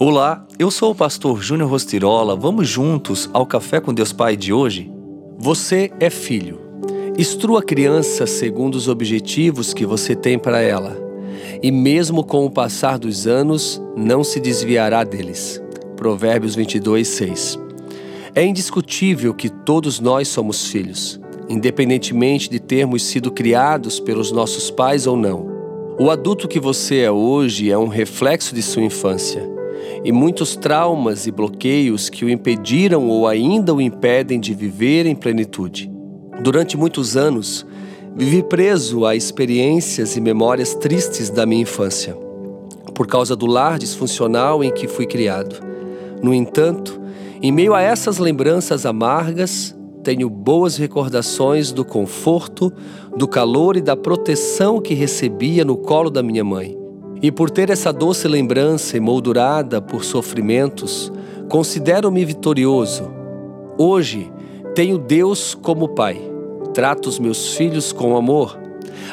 Olá, eu sou o pastor Júnior Rostirola. Vamos juntos ao Café com Deus Pai de hoje? Você é filho. Instrua a criança segundo os objetivos que você tem para ela, e mesmo com o passar dos anos, não se desviará deles. Provérbios 22, 6. É indiscutível que todos nós somos filhos, independentemente de termos sido criados pelos nossos pais ou não. O adulto que você é hoje é um reflexo de sua infância e muitos traumas e bloqueios que o impediram ou ainda o impedem de viver em plenitude. Durante muitos anos, vivi preso a experiências e memórias tristes da minha infância, por causa do lar disfuncional em que fui criado. No entanto, em meio a essas lembranças amargas, tenho boas recordações do conforto, do calor e da proteção que recebia no colo da minha mãe. E por ter essa doce lembrança emoldurada por sofrimentos, considero-me vitorioso. Hoje tenho Deus como Pai. Trato os meus filhos com amor.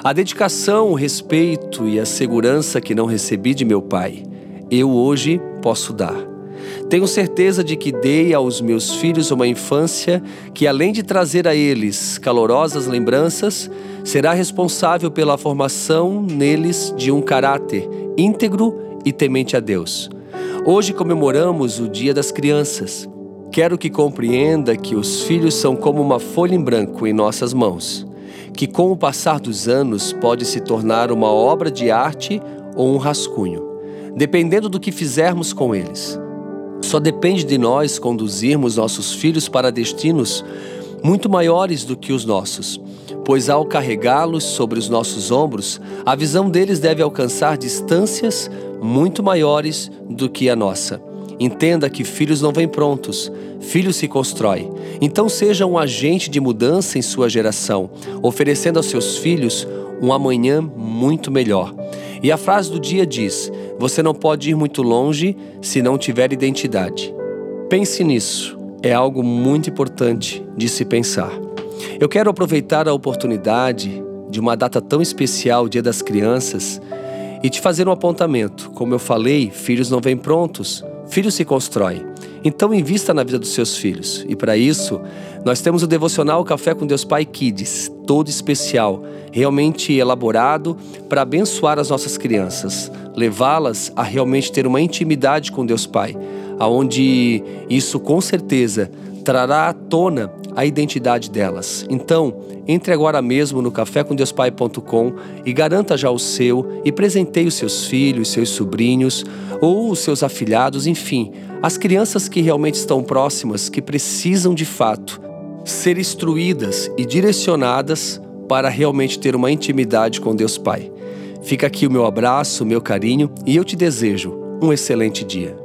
A dedicação, o respeito e a segurança que não recebi de meu pai, eu hoje posso dar. Tenho certeza de que dei aos meus filhos uma infância que, além de trazer a eles calorosas lembranças, será responsável pela formação neles de um caráter íntegro e temente a Deus. Hoje comemoramos o Dia das Crianças. Quero que compreenda que os filhos são como uma folha em branco em nossas mãos, que com o passar dos anos pode se tornar uma obra de arte ou um rascunho, dependendo do que fizermos com eles. Só depende de nós conduzirmos nossos filhos para destinos muito maiores do que os nossos, pois ao carregá-los sobre os nossos ombros, a visão deles deve alcançar distâncias muito maiores do que a nossa. Entenda que filhos não vêm prontos, filhos se constrói. Então seja um agente de mudança em sua geração, oferecendo aos seus filhos um amanhã muito melhor. E a frase do dia diz: Você não pode ir muito longe se não tiver identidade. Pense nisso, é algo muito importante de se pensar. Eu quero aproveitar a oportunidade de uma data tão especial, Dia das Crianças, e te fazer um apontamento. Como eu falei, filhos não vêm prontos, filhos se constroem. Então invista na vida dos seus filhos. E para isso, nós temos o devocional Café com Deus Pai Kids, todo especial, realmente elaborado para abençoar as nossas crianças, levá-las a realmente ter uma intimidade com Deus Pai, aonde isso com certeza trará à tona a identidade delas. Então, entre agora mesmo no cafécomdeuspai.com e garanta já o seu e presenteie os seus filhos, seus sobrinhos ou os seus afilhados, enfim, as crianças que realmente estão próximas, que precisam de fato ser instruídas e direcionadas para realmente ter uma intimidade com Deus Pai. Fica aqui o meu abraço, o meu carinho e eu te desejo um excelente dia.